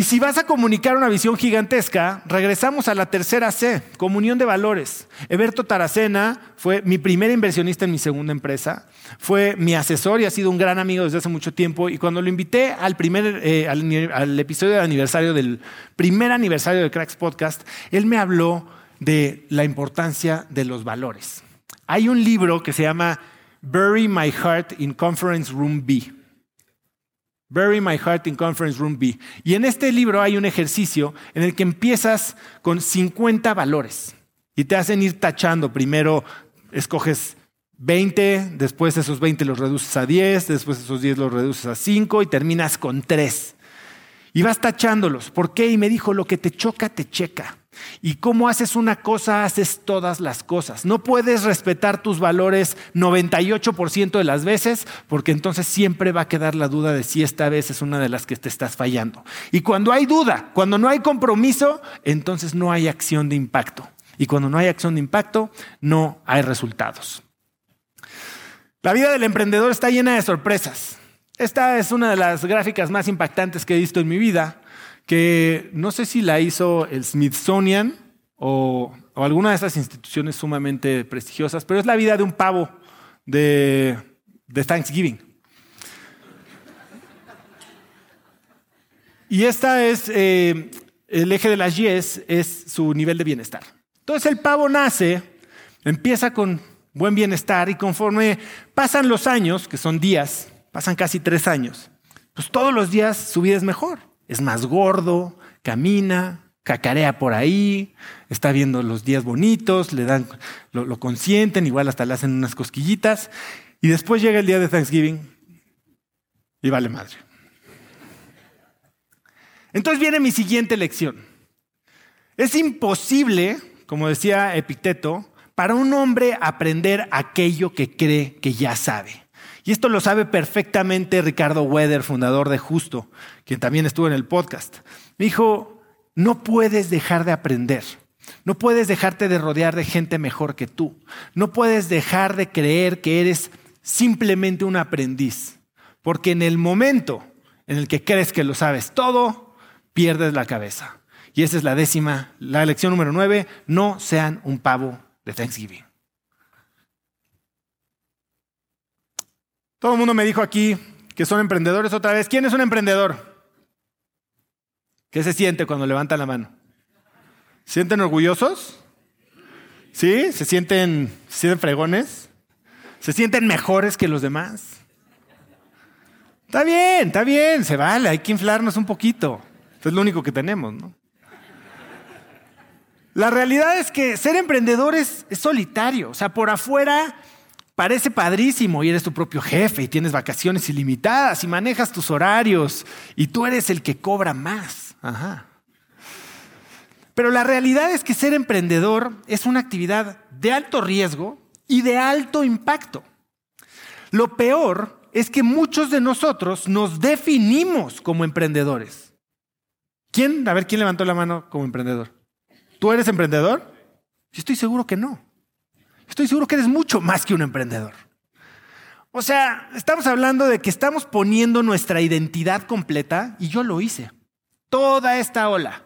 Y si vas a comunicar una visión gigantesca, regresamos a la tercera C, comunión de valores. Eberto Taracena fue mi primer inversionista en mi segunda empresa, fue mi asesor y ha sido un gran amigo desde hace mucho tiempo. Y cuando lo invité al, primer, eh, al, episodio de aniversario del primer aniversario de Cracks Podcast, él me habló de la importancia de los valores. Hay un libro que se llama Bury My Heart in Conference Room B Bury My Heart in Conference Room B. Y en este libro hay un ejercicio en el que empiezas con 50 valores y te hacen ir tachando. Primero escoges 20, después esos 20 los reduces a 10, después esos 10 los reduces a 5 y terminas con 3. Y vas tachándolos. ¿Por qué? Y me dijo, lo que te choca, te checa. Y cómo haces una cosa, haces todas las cosas. No puedes respetar tus valores 98% de las veces, porque entonces siempre va a quedar la duda de si esta vez es una de las que te estás fallando. Y cuando hay duda, cuando no hay compromiso, entonces no hay acción de impacto. Y cuando no hay acción de impacto, no hay resultados. La vida del emprendedor está llena de sorpresas. Esta es una de las gráficas más impactantes que he visto en mi vida que no sé si la hizo el Smithsonian o, alguna de esas instituciones sumamente prestigiosas, pero es la vida de un pavo de, Thanksgiving. Y esta es, eh, el eje de las Y es su nivel de bienestar. Entonces el pavo nace, empieza con buen bienestar y conforme pasan los años, que son días, pasan casi tres años, pues todos los días su vida es mejor es más gordo, camina, cacarea por ahí, está viendo los días bonitos, le dan, lo, consienten, igual hasta le hacen unas cosquillitas, y después llega el día de Thanksgiving y vale madre. Entonces viene mi siguiente lección. Es imposible, como decía Epicteto, para un hombre aprender aquello que cree que ya sabe. Y esto lo sabe perfectamente Ricardo Weather, fundador de Justo, quien también estuvo en el podcast. Dijo, no puedes dejar de aprender. No puedes dejarte de rodear de gente mejor que tú. No puedes dejar de creer que eres simplemente un aprendiz. Porque en el momento en el que crees que lo sabes todo, pierdes la cabeza. Y esa es la décima, la lección número nueve, no sean un pavo de Thanksgiving. Todo el mundo me dijo aquí que son emprendedores otra vez. ¿Quién es un emprendedor? ¿Qué se siente cuando levanta la mano? ¿Se sienten orgullosos? ¿Sí? ¿Se sienten, ¿Se sienten fregones? ¿Se sienten mejores que los demás? Está bien, está bien, se vale, hay que inflarnos un poquito. es lo único que tenemos, ¿no? La realidad es que ser emprendedor es solitario. O sea, por afuera Parece padrísimo y eres tu propio jefe y tienes vacaciones ilimitadas y manejas tus horarios y tú eres el que cobra más. Pero la realidad es que ser emprendedor es una actividad de alto riesgo y de alto impacto. Lo peor es que muchos de nosotros nos definimos como emprendedores. ¿Quién? A ver, ¿quién levantó la mano como emprendedor? ¿Tú eres emprendedor? Yo estoy seguro que no. Estoy seguro que eres mucho más que un emprendedor. O sea, estamos hablando de que estamos poniendo nuestra identidad completa y yo lo hice. Toda esta ola.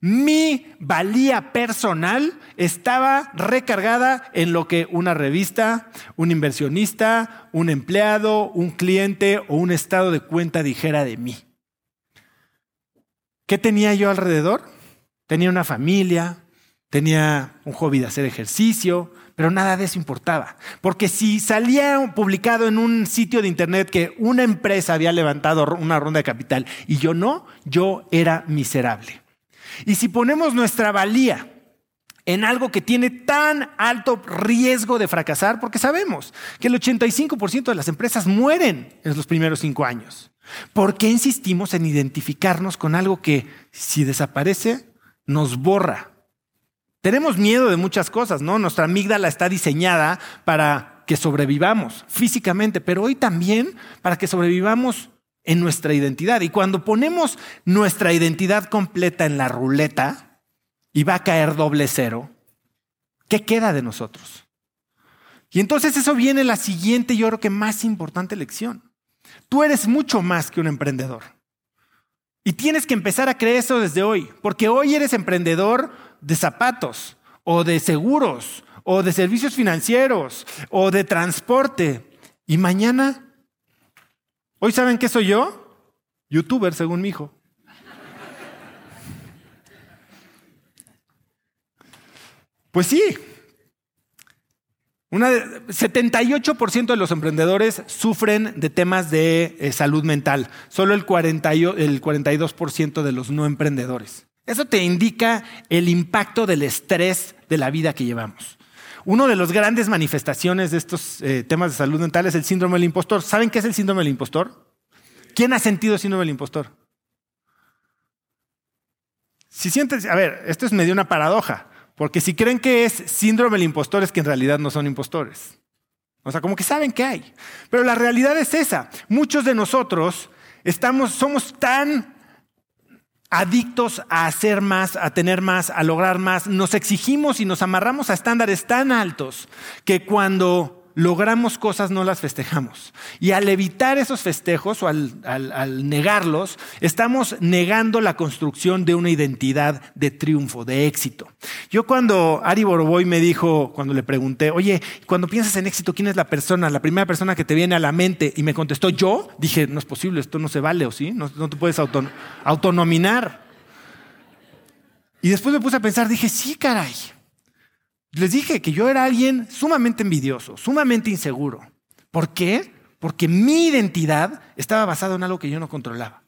Mi valía personal estaba recargada en lo que una revista, un inversionista, un empleado, un cliente o un estado de cuenta dijera de mí. ¿Qué tenía yo alrededor? Tenía una familia, tenía un hobby de hacer ejercicio, pero nada de eso importaba. Porque si salía publicado en un sitio de internet que una empresa había levantado una ronda de capital y yo no, yo era miserable. Y si ponemos nuestra valía en algo que tiene tan alto riesgo de fracasar, porque sabemos que el 85% de las empresas mueren en los primeros cinco años. ¿Por qué insistimos en identificarnos con algo que si desaparece nos borra tenemos miedo de muchas cosas, ¿no? Nuestra amígdala está diseñada para que sobrevivamos físicamente, pero hoy también para que sobrevivamos en nuestra identidad. Y cuando ponemos nuestra identidad completa en la ruleta y va a caer doble cero, ¿qué queda de nosotros? Y entonces eso viene la siguiente, yo creo que más importante lección. Tú eres mucho más que un emprendedor. Y tienes que empezar a creer eso desde hoy, porque hoy eres emprendedor de zapatos o de seguros o de servicios financieros o de transporte. Y mañana, hoy saben qué soy yo? Youtuber, según mi hijo. Pues sí. Una 78% de los emprendedores sufren de temas de eh, salud mental, solo el, 40, el 42% de los no emprendedores. Eso te indica el impacto del estrés de la vida que llevamos. Una de las grandes manifestaciones de estos eh, temas de salud mental es el síndrome del impostor. ¿Saben qué es el síndrome del impostor? ¿Quién ha sentido síndrome del impostor? Si sientes, a ver, esto es medio una paradoja. Porque si creen que es síndrome del impostor es que en realidad no son impostores. O sea, como que saben que hay. Pero la realidad es esa. Muchos de nosotros estamos, somos tan adictos a hacer más, a tener más, a lograr más. Nos exigimos y nos amarramos a estándares tan altos que cuando logramos cosas no las festejamos. Y al evitar esos festejos o al, negarlos, estamos negando la construcción de una identidad de triunfo, de éxito. Yo cuando Ari Boroboy me dijo, cuando le pregunté, oye, cuando piensas en éxito, ¿quién es la persona, la primera persona que te viene a la mente? Y me contestó, yo, dije, no es posible, esto no se vale, ¿o sí? No, te puedes autonominar. Y después me puse a pensar, dije, sí, caray. Les dije que yo era alguien sumamente envidioso, sumamente inseguro. ¿Por qué? Porque mi identidad estaba basada en algo que yo no controlaba.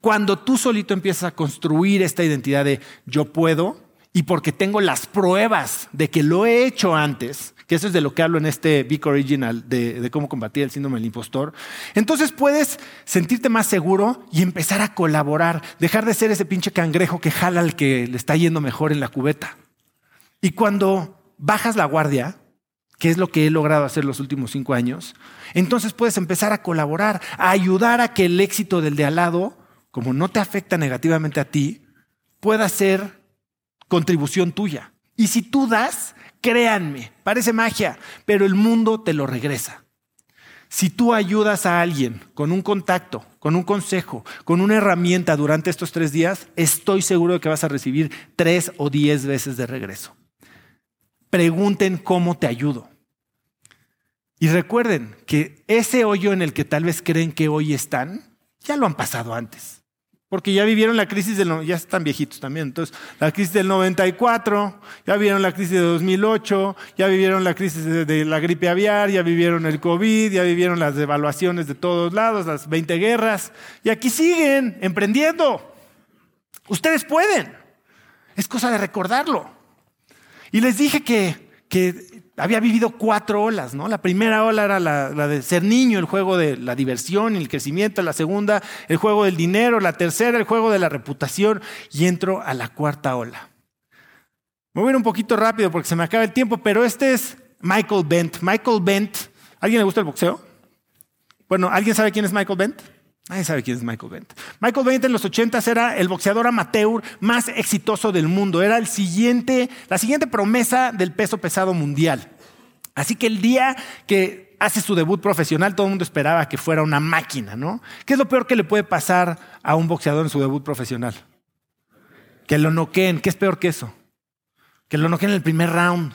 Cuando tú solito empiezas a construir esta identidad de yo puedo y porque tengo las pruebas de que lo he hecho antes, que eso es de lo que hablo en este Big Original de, cómo combatir el síndrome del impostor, entonces puedes sentirte más seguro y empezar a colaborar, dejar de ser ese pinche cangrejo que jala al que le está yendo mejor en la cubeta. Y cuando bajas la guardia, que es lo que he logrado hacer los últimos cinco años, entonces puedes empezar a colaborar, a ayudar a que el éxito del de al lado, como no te afecta negativamente a ti, pueda ser contribución tuya. Y si tú das, créanme, parece magia, pero el mundo te lo regresa. Si tú ayudas a alguien con un contacto, con un consejo, con una herramienta durante estos tres días, estoy seguro de que vas a recibir tres o diez veces de regreso pregunten cómo te ayudo. Y recuerden que ese hoyo en el que tal vez creen que hoy están, ya lo han pasado antes. Porque ya vivieron la crisis del, ya están viejitos también, entonces la crisis del 94, ya vivieron la crisis de 2008, ya vivieron la crisis de, la gripe aviar, ya vivieron el COVID, ya vivieron las devaluaciones de todos lados, las 20 guerras, y aquí siguen emprendiendo. Ustedes pueden. Es cosa de recordarlo. Y les dije que, había vivido cuatro olas, ¿no? La primera ola era la, de ser niño, el juego de la diversión el crecimiento, la segunda, el juego del dinero, la tercera, el juego de la reputación, y entro a la cuarta ola. Me voy a ir un poquito rápido porque se me acaba el tiempo, pero este es Michael Bent. Michael Bent, ¿alguien le gusta el boxeo? Bueno, ¿alguien sabe quién es Michael Bent? Nadie sabe quién es Michael Bent. Michael Bent en los 80 era el boxeador amateur más exitoso del mundo. Era el siguiente, la siguiente promesa del peso pesado mundial. Así que el día que hace su debut profesional, todo el mundo esperaba que fuera una máquina, ¿no? ¿Qué es lo peor que le puede pasar a un boxeador en su debut profesional? Que lo noqueen. ¿Qué es peor que eso? Que lo noqueen en el primer round.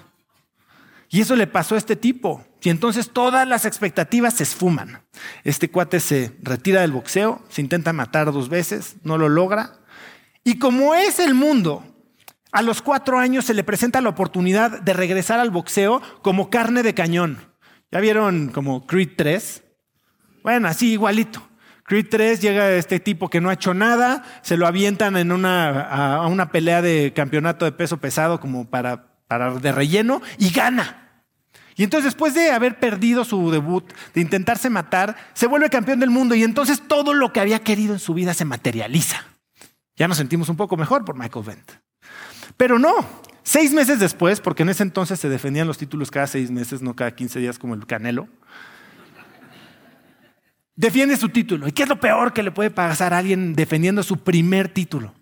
Y eso le pasó a este tipo. Y entonces todas las expectativas se esfuman. Este cuate se retira del boxeo, se intenta matar dos veces, no lo logra. Y como es el mundo, a los cuatro años se le presenta la oportunidad de regresar al boxeo como carne de cañón. ¿Ya vieron como Creed 3? Bueno, así igualito. Creed 3 llega este tipo que no ha hecho nada, se lo avientan en una, a una pelea de campeonato de peso pesado como para, para de relleno y gana. Y entonces después de haber perdido su debut, de intentarse matar, se vuelve campeón del mundo y entonces todo lo que había querido en su vida se materializa. Ya nos sentimos un poco mejor por Michael Bent. Pero no, seis meses después, porque en ese entonces se defendían los títulos cada seis meses, no cada 15 días como el Canelo, defiende su título. ¿Y qué es lo peor que le puede pasar a alguien defendiendo su primer título?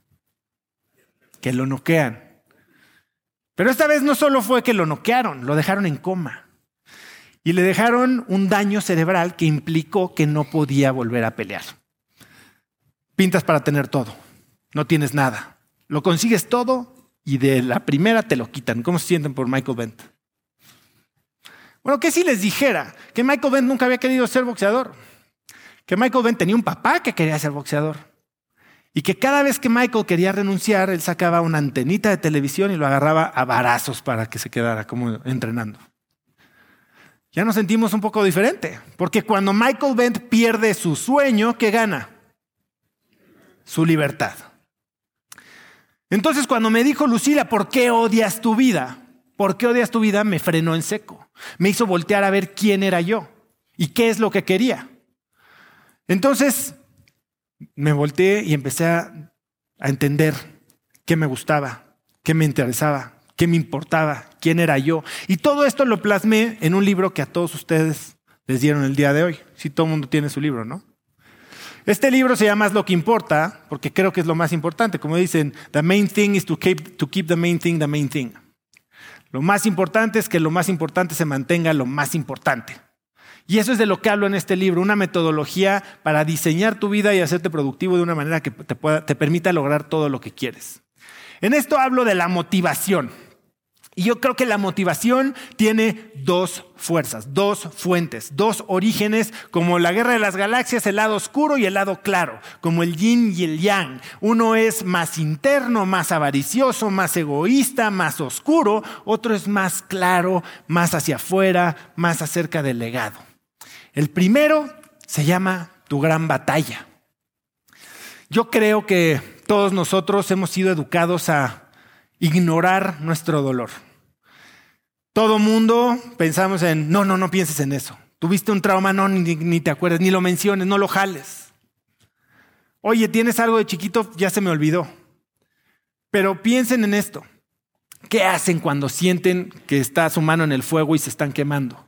Que lo noquean. Pero esta vez no solo fue que lo noquearon, lo dejaron en coma. Y le dejaron un daño cerebral que implicó que no podía volver a pelear. pintas para tener todo. No tienes nada. Lo consigues todo y de la primera te lo quitan. ¿Cómo se sienten por Michael Bent? Bueno, ¿qué si les dijera que Michael Bent nunca había querido ser boxeador? Que Michael Bent tenía un papá que quería ser boxeador. Y que cada vez que Michael quería renunciar, él sacaba una antenita de televisión y lo agarraba a varazos para que se quedara como entrenando. Ya nos sentimos un poco diferente, porque cuando Michael Bent pierde su sueño, ¿qué gana? Su libertad. Entonces cuando me dijo Lucila, ¿por qué odias tu vida? ¿Por qué odias tu vida? Me frenó en seco. Me hizo voltear a ver quién era yo y qué es lo que quería. Entonces me volteé y empecé a, entender qué me gustaba, qué me interesaba, qué me importaba, quién era yo. Y todo esto lo plasmé en un libro que a todos ustedes les dieron el día de hoy. Si todo el mundo tiene su libro, ¿no? Este libro se llama Lo que importa, porque creo que es lo más importante. Como dicen, the main thing is to keep, the main thing the main thing. Lo más importante es que lo más importante se mantenga lo más importante. Y eso es de lo que hablo en este libro, una metodología para diseñar tu vida y hacerte productivo de una manera que te permita lograr todo lo que quieres. En esto hablo de la motivación. Y yo creo que la motivación tiene dos fuerzas, dos fuentes, dos orígenes, como la guerra de las galaxias, el lado oscuro y el lado claro, como el yin y el yang. Uno es más interno, más avaricioso, más egoísta, más oscuro, otro es más claro, más hacia afuera, más acerca del legado. El primero se llama tu gran batalla. Yo creo que todos nosotros hemos sido educados a ignorar nuestro dolor. Todo mundo pensamos en, no, no, no pienses en eso. Tuviste un trauma, no, ni, te acuerdas, ni lo menciones, no lo jales. Oye, tienes algo de chiquito, ya se me olvidó. Pero piensen en esto. ¿Qué hacen cuando sienten que está su mano en el fuego y se están quemando?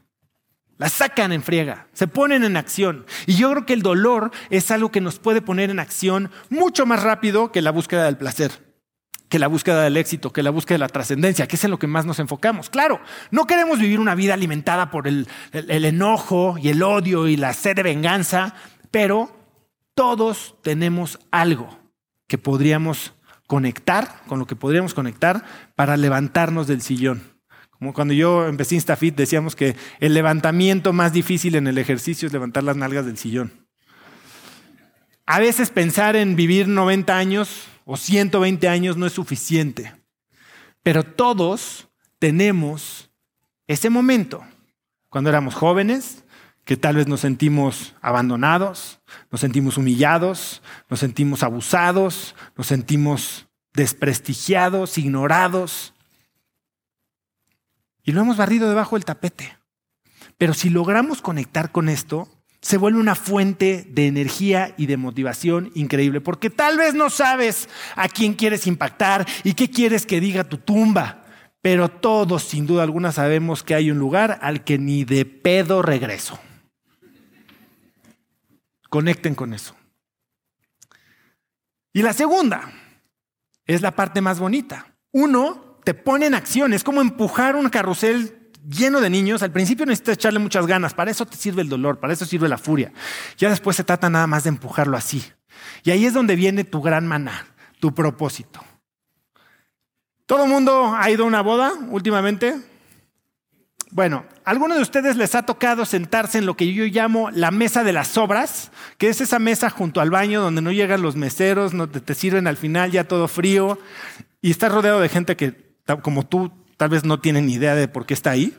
La sacan en friega, se ponen en acción. Y yo creo que el dolor es algo que nos puede poner en acción mucho más rápido que la búsqueda del placer que la búsqueda del éxito, que la búsqueda de la trascendencia, que es en lo que más nos enfocamos. Claro, no queremos vivir una vida alimentada por el, el, enojo y el odio y la sed de venganza, pero todos tenemos algo que podríamos conectar, con lo que podríamos conectar para levantarnos del sillón. Como cuando yo empecé InstaFit decíamos que el levantamiento más difícil en el ejercicio es levantar las nalgas del sillón. A veces pensar en vivir 90 años o 120 años no es suficiente. Pero todos tenemos ese momento, cuando éramos jóvenes, que tal vez nos sentimos abandonados, nos sentimos humillados, nos sentimos abusados, nos sentimos desprestigiados, ignorados. Y lo hemos barrido debajo del tapete. Pero si logramos conectar con esto, se vuelve una fuente de energía y de motivación increíble, porque tal vez no sabes a quién quieres impactar y qué quieres que diga tu tumba, pero todos sin duda alguna sabemos que hay un lugar al que ni de pedo regreso. Conecten con eso. Y la segunda es la parte más bonita. Uno te pone en acción, es como empujar un carrusel lleno de niños, al principio necesitas echarle muchas ganas, para eso te sirve el dolor, para eso sirve la furia. Ya después se trata nada más de empujarlo así. Y ahí es donde viene tu gran maná, tu propósito. ¿Todo el mundo ha ido a una boda últimamente? Bueno, ¿a alguno de ustedes les ha tocado sentarse en lo que yo llamo la mesa de las obras? Que es esa mesa junto al baño donde no llegan los meseros, no te, te sirven al final ya todo frío y estás rodeado de gente que, como tú, tal vez no tienen idea de por qué está ahí.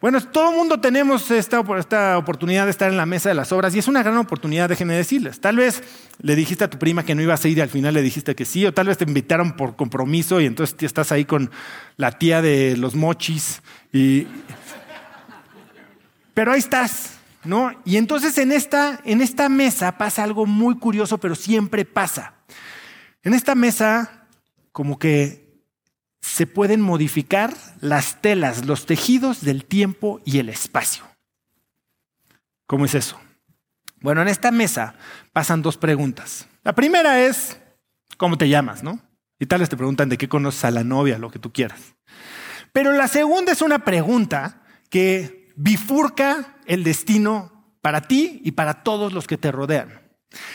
Bueno, todo el mundo tenemos esta, esta, oportunidad de estar en la mesa de las obras y es una gran oportunidad, déjenme decirles. Tal vez le dijiste a tu prima que no ibas a ir y al final le dijiste que sí, o tal vez te invitaron por compromiso y entonces estás ahí con la tía de los mochis. Y... Pero ahí estás, ¿no? Y entonces en esta, en esta mesa pasa algo muy curioso, pero siempre pasa. En esta mesa, como que se pueden modificar las telas, los tejidos del tiempo y el espacio. ¿Cómo es eso? Bueno, en esta mesa pasan dos preguntas. La primera es, ¿cómo te llamas? ¿No? Y tal vez te preguntan de qué conoces a la novia, lo que tú quieras. Pero la segunda es una pregunta que bifurca el destino para ti y para todos los que te rodean.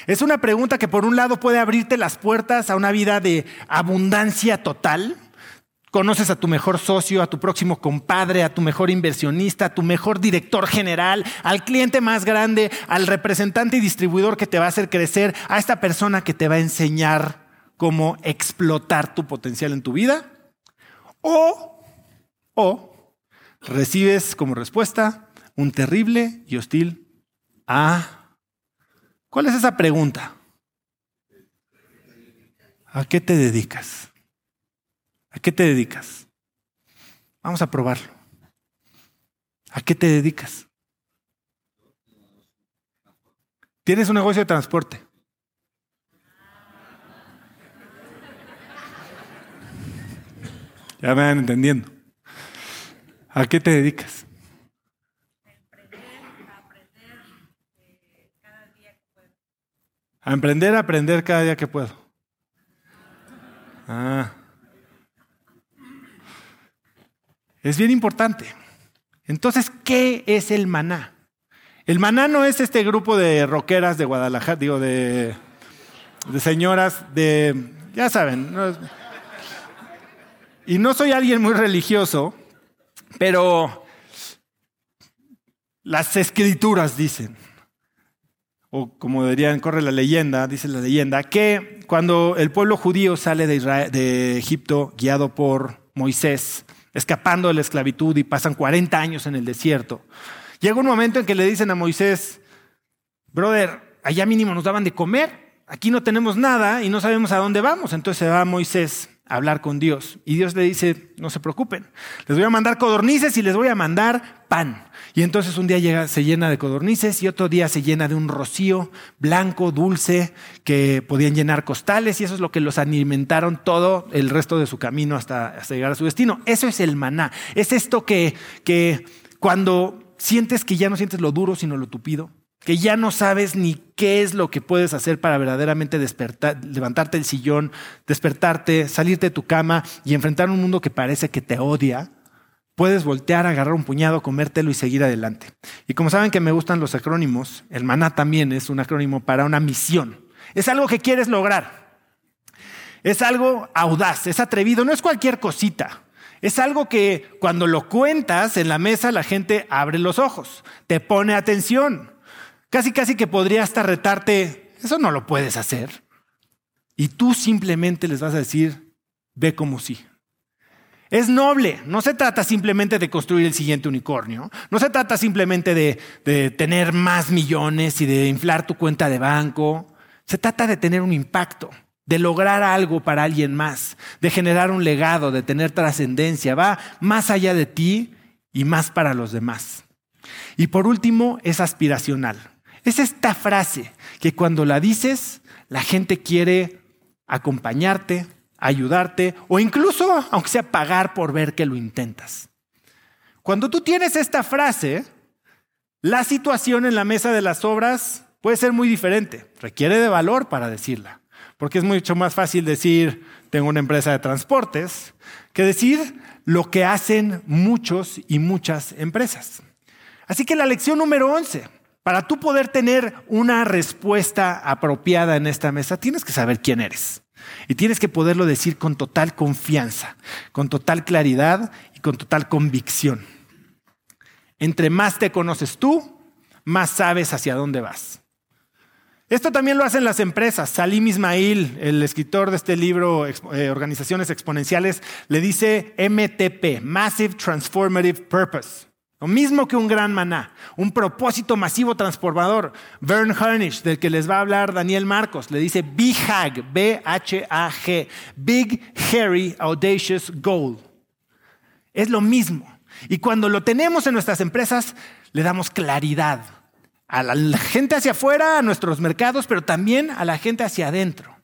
Es una pregunta que por un lado puede abrirte las puertas a una vida de abundancia total. Conoces a tu mejor socio, a tu próximo compadre, a tu mejor inversionista, a tu mejor director general, al cliente más grande, al representante y distribuidor que te va a hacer crecer, a esta persona que te va a enseñar cómo explotar tu potencial en tu vida. O, o recibes como respuesta un terrible y hostil ah, ¿Cuál es esa pregunta? ¿A qué te dedicas? ¿A qué te dedicas? Vamos a probarlo. ¿A qué te dedicas? Tienes un negocio de transporte. Ya me van entendiendo. ¿A qué te dedicas? A emprender, a aprender cada día que puedo. Ah. Es bien importante. Entonces, ¿qué es el maná? El maná no es este grupo de rockeras de Guadalajara, digo, de, señoras de, ya saben. y no soy alguien muy religioso, pero las escrituras dicen, o como dirían, corre la leyenda, dice la leyenda, que cuando el pueblo judío sale de Egipto guiado por Moisés, escapando de la esclavitud y pasan 40 años en el desierto, llega un momento en que le dicen a Moisés, brother, allá mínimo nos daban de comer, aquí no tenemos nada y no sabemos a dónde vamos. Entonces se va Moisés hablar con Dios y Dios le dice, no se preocupen, les voy a mandar codornices y les voy a mandar pan. Y entonces un día se llena de codornices y otro día se llena de un rocío blanco, dulce, que podían llenar costales y eso es lo que los alimentaron todo el resto de su camino hasta, hasta llegar a su destino. Eso es el maná. Es esto que, que cuando sientes que ya no sientes lo duro, sino lo tupido, que ya no sabes ni qué es lo que puedes hacer para verdaderamente despertar, levantarte del sillón, despertarte, salirte de tu cama y enfrentar un mundo que parece que te odia, puedes voltear, agarrar un puñado, comértelo y seguir adelante. Y como saben que me gustan los acrónimos, el maná también es un acrónimo para una misión. Es algo que quieres lograr. Es algo audaz, es atrevido, no es cualquier cosita. Es algo que cuando lo cuentas en la mesa la gente abre los ojos, te pone atención. Casi casi que podría hasta retarte, eso no lo puedes hacer. Y tú simplemente les vas a decir, ve como sí. Es noble, no se trata simplemente de construir el siguiente unicornio, no se trata simplemente de, tener más millones y de inflar tu cuenta de banco, se trata de tener un impacto, de lograr algo para alguien más, de generar un legado, de tener trascendencia, va más allá de ti y más para los demás. Y por último, es aspiracional. Es esta frase que cuando la dices, la gente quiere acompañarte, ayudarte o incluso, aunque sea pagar por ver que lo intentas. Cuando tú tienes esta frase, la situación en la mesa de las obras puede ser muy diferente. Requiere de valor para decirla. Porque es mucho más fácil decir, tengo una empresa de transportes, que decir lo que hacen muchos y muchas empresas. Así que la lección número 11, para tú poder tener una respuesta apropiada en esta mesa, tienes que saber quién eres. Y tienes que poderlo decir con total confianza, con total claridad y con total convicción. Entre más te conoces tú, más sabes hacia dónde vas. Esto también lo hacen las empresas. Salim Ismail, el escritor de este libro, eh, Organizaciones Exponenciales, le dice MTP, Massive Transformative Purpose. Lo mismo que un gran maná, un propósito masivo transformador. Vern Harnish, del que les va a hablar Daniel Marcos, le dice BHAG, Big, Hairy, Audacious Goal. Es lo mismo. Y cuando lo tenemos en nuestras empresas, le damos claridad a la gente hacia afuera, a nuestros mercados, pero también a la gente hacia adentro.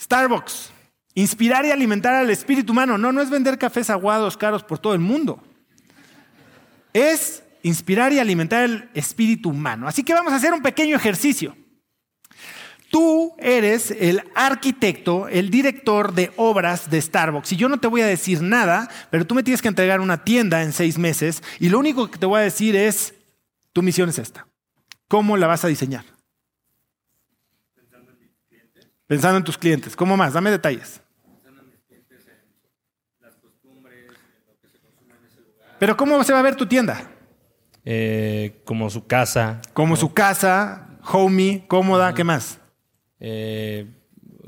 Starbucks, inspirar y alimentar al espíritu humano. No, no es vender cafés aguados caros por todo el mundo es inspirar y alimentar el espíritu humano. Así que vamos a hacer un pequeño ejercicio. Tú eres el arquitecto, el director de obras de Starbucks. Y yo no te voy a decir nada, pero tú me tienes que entregar una tienda en seis meses y lo único que te voy a decir es, tu misión es esta. ¿Cómo la vas a diseñar? Pensando en tus clientes. ¿Cómo más? Dame detalles. Pero ¿cómo se va a ver tu tienda? Eh, como su casa. Como su casa, homey, cómoda, ¿qué más? eh,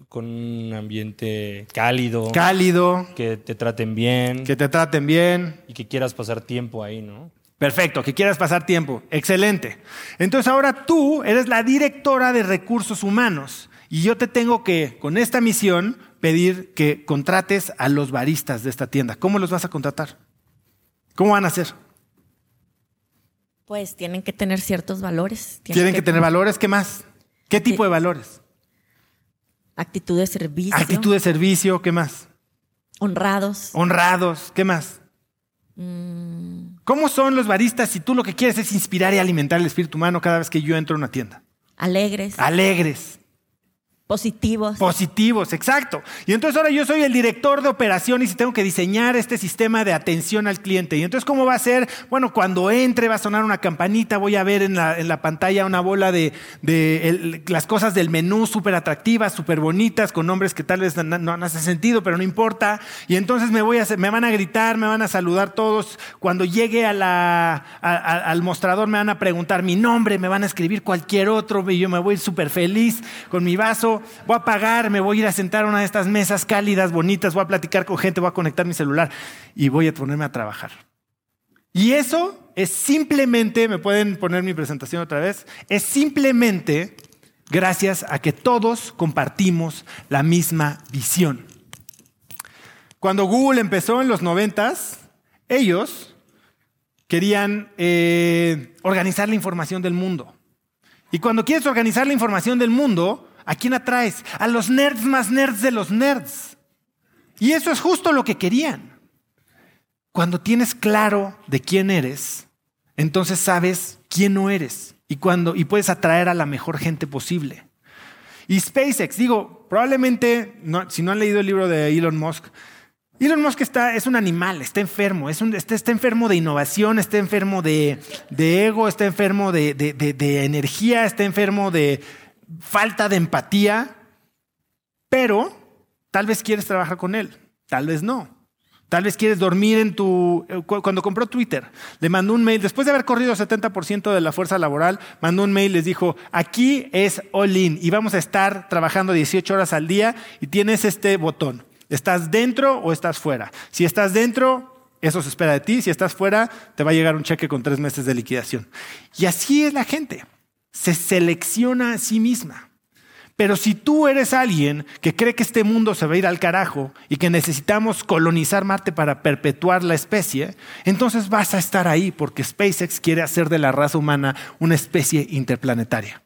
con un ambiente cálido. Cálido, que te traten bien. que te traten bien. y que quieras pasar tiempo ahí, ¿no? Perfecto, que quieras pasar tiempo. Excelente. Entonces ahora tú eres la directora de recursos humanos y yo te tengo que, con esta misión, pedir que contrates a los baristas de esta tienda. ¿Cómo los vas a contratar? ¿Cómo van a hacer? Pues tienen que tener ciertos valores. Tienen que tener valores, ¿qué más? ¿Qué tipo de valores? Actitud de servicio. Actitud de servicio, ¿qué más? Honrados. Honrados, ¿qué más? mm, ¿Cómo son los baristas si tú lo que quieres es inspirar y alimentar el espíritu humano cada vez que yo entro a una tienda? alegres. Alegres, positivos. positivos, exacto. Y entonces ahora yo soy el director de operaciones y tengo que diseñar este sistema de atención al cliente. Y entonces, ¿cómo va a ser? Bueno, cuando entre va a sonar una campanita, voy a ver en la, en la pantalla una bola de, de las cosas del menú súper atractivas, súper bonitas, con nombres que tal vez no, no- no hace sentido, pero no importa. Y entonces me, voy a, me van a gritar, me van a saludar todos. Cuando llegue al mostrador me van a preguntar mi nombre, me van a escribir cualquier otro y yo me voy súper feliz con mi vaso. Voy a pagar, me voy a ir a sentar a una de estas mesas cálidas, bonitas, voy a platicar con gente, voy a conectar mi celular y voy a ponerme a trabajar. Y eso es simplemente, me pueden poner mi presentación otra vez, es simplemente gracias a que todos compartimos la misma visión. Cuando Google empezó en los noventas, ellos querían eh, organizar la información del mundo. Y cuando quieres organizar la información del mundo, ¿a quién atraes? A los nerds más nerds de los nerds. Y eso es justo lo que querían. Cuando tienes claro de quién eres, entonces sabes quién no eres y, cuando, y puedes atraer a la mejor gente posible. Y SpaceX, digo, probablemente, si no han leído el libro de Elon Musk, Elon Musk está, es un animal, está enfermo, es un- está, está enfermo de innovación, está enfermo de, de ego, está enfermo de- de- de energía, está enfermo de falta de empatía, pero tal vez quieres trabajar con él, tal vez no. Tal vez quieres dormir en tu... eh, cu- Cuando compró Twitter, le mandó un mail, después de haber corrido 70% de la fuerza laboral, mandó un mail, les dijo, aquí es all in y vamos a estar trabajando 18 horas al día y tienes este botón. ¿Estás dentro o estás fuera? Si estás dentro, eso se espera de ti. Si estás fuera, te va a llegar un cheque con tres meses de liquidación. Y así es la gente. Se selecciona a sí misma. Pero si tú eres alguien que cree que este mundo se va a ir al carajo y que necesitamos colonizar Marte para perpetuar la especie, entonces vas a estar ahí porque SpaceX quiere hacer de la raza humana una especie interplanetaria.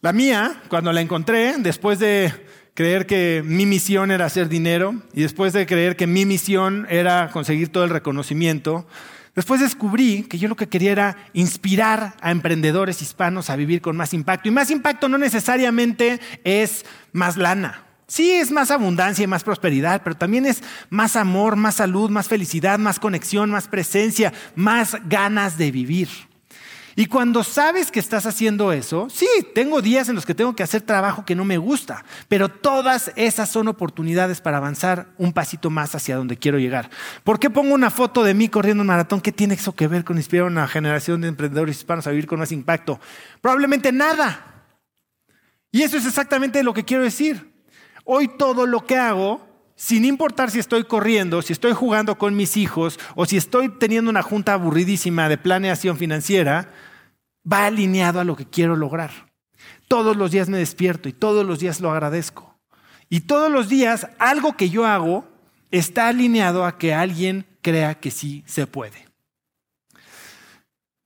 La mía, cuando la encontré, después de creer que mi misión era hacer dinero y después de creer que mi misión era conseguir todo el reconocimiento, después descubrí que yo lo que quería era inspirar a emprendedores hispanos a vivir con más impacto. Y más impacto no necesariamente es más lana. Sí, es más abundancia y más prosperidad, pero también es más amor, más salud, más felicidad, más conexión, más presencia, más ganas de vivir. Y cuando sabes que estás haciendo eso, sí, tengo días en los que tengo que hacer trabajo que no me gusta, pero todas esas son oportunidades para avanzar un pasito más hacia donde quiero llegar. ¿Por qué pongo una foto de mí corriendo un maratón? ¿Qué tiene eso que ver con inspirar a una generación de emprendedores hispanos a vivir con más impacto? Probablemente nada. Y eso es exactamente lo que quiero decir. Hoy todo lo que hago sin importar si estoy corriendo, si estoy jugando con mis hijos o si estoy teniendo una junta aburridísima de planeación financiera, va alineado a lo que quiero lograr. Todos los días me despierto y todos los días lo agradezco. Y todos los días algo que yo hago está alineado a que alguien crea que sí se puede.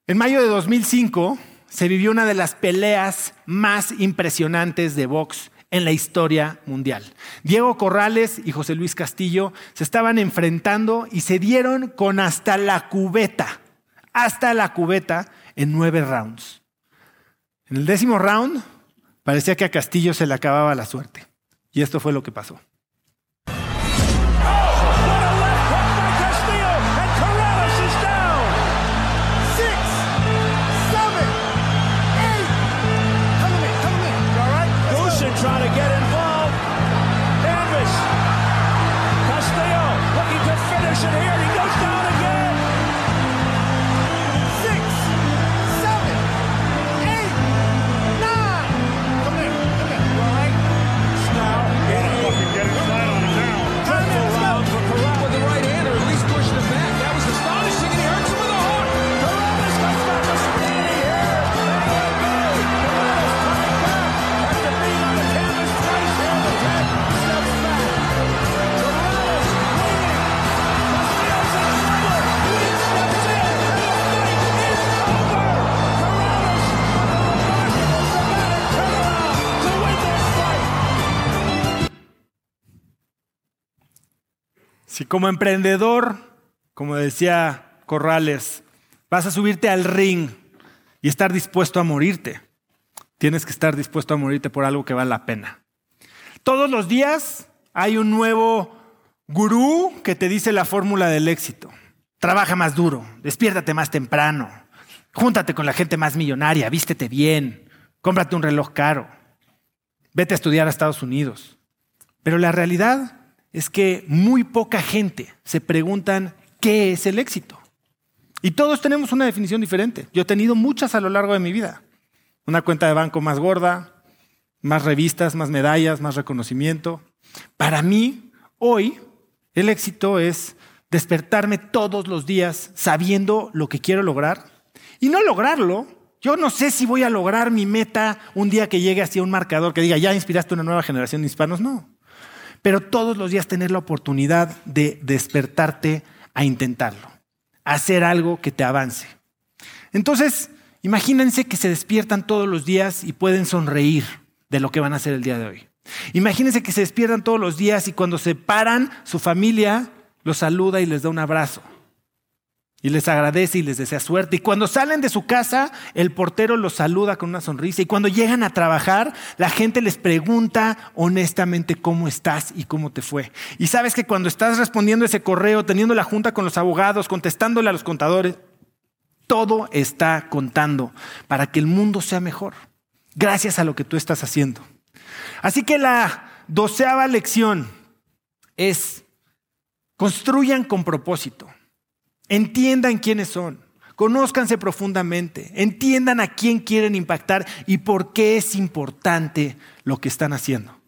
En mayo de 2005 se vivió una de las peleas más impresionantes de box en la historia mundial. Diego Corrales y José Luis Castillo se estaban enfrentando y se dieron con hasta la cubeta, hasta la cubeta en nueve rounds. En el décimo round parecía que a Castillo se le acababa la suerte. Y esto fue lo que pasó. Si como emprendedor, como decía Corrales, vas a subirte al ring y estar dispuesto a morirte, tienes que estar dispuesto a morirte por algo que vale la pena. Todos los días hay un nuevo gurú que te dice la fórmula del éxito. Trabaja más duro, despiértate más temprano, júntate con la gente más millonaria, vístete bien, cómprate un reloj caro, vete a estudiar a Estados Unidos. Pero la realidad es que muy poca gente se preguntan qué es el éxito. Y todos tenemos una definición diferente. Yo he tenido muchas a lo largo de mi vida. Una cuenta de banco más gorda, más revistas, más medallas, más reconocimiento. Para mí, hoy, el éxito es despertarme todos los días sabiendo lo que quiero lograr y no lograrlo. Yo no sé si voy a lograr mi meta un día que llegue hacia un marcador que diga, ya inspiraste una nueva generación de hispanos. No. Pero todos los días tener la oportunidad de despertarte a intentarlo, a hacer algo que te avance. Entonces, imagínense que se despiertan todos los días y pueden sonreír de lo que van a hacer el día de hoy. Imagínense que se despiertan todos los días y cuando se paran, su familia los saluda y les da un abrazo. Y les agradece y les desea suerte. Y cuando salen de su casa, el portero los saluda con una sonrisa. Y cuando llegan a trabajar, la gente les pregunta honestamente cómo estás y cómo te fue. Y sabes que cuando estás respondiendo ese correo, teniendo la junta con los abogados, contestándole a los contadores, todo está contando para que el mundo sea mejor. Gracias a lo que tú estás haciendo. Así que la doceava lección es construyan con propósito. Entiendan quiénes son, conózcanse profundamente, entiendan a quién quieren impactar y por qué es importante lo que están haciendo.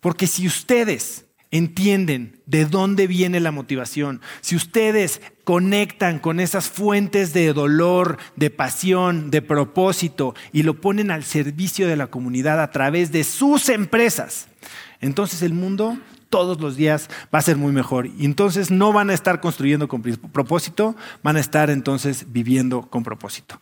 Porque si ustedes entienden de dónde viene la motivación, si ustedes conectan con esas fuentes de dolor, de pasión, de propósito y lo ponen al servicio de la comunidad a través de sus empresas, entonces el mundo todos los días va a ser muy mejor. Y entonces no van a estar construyendo con propósito, van a estar entonces viviendo con propósito.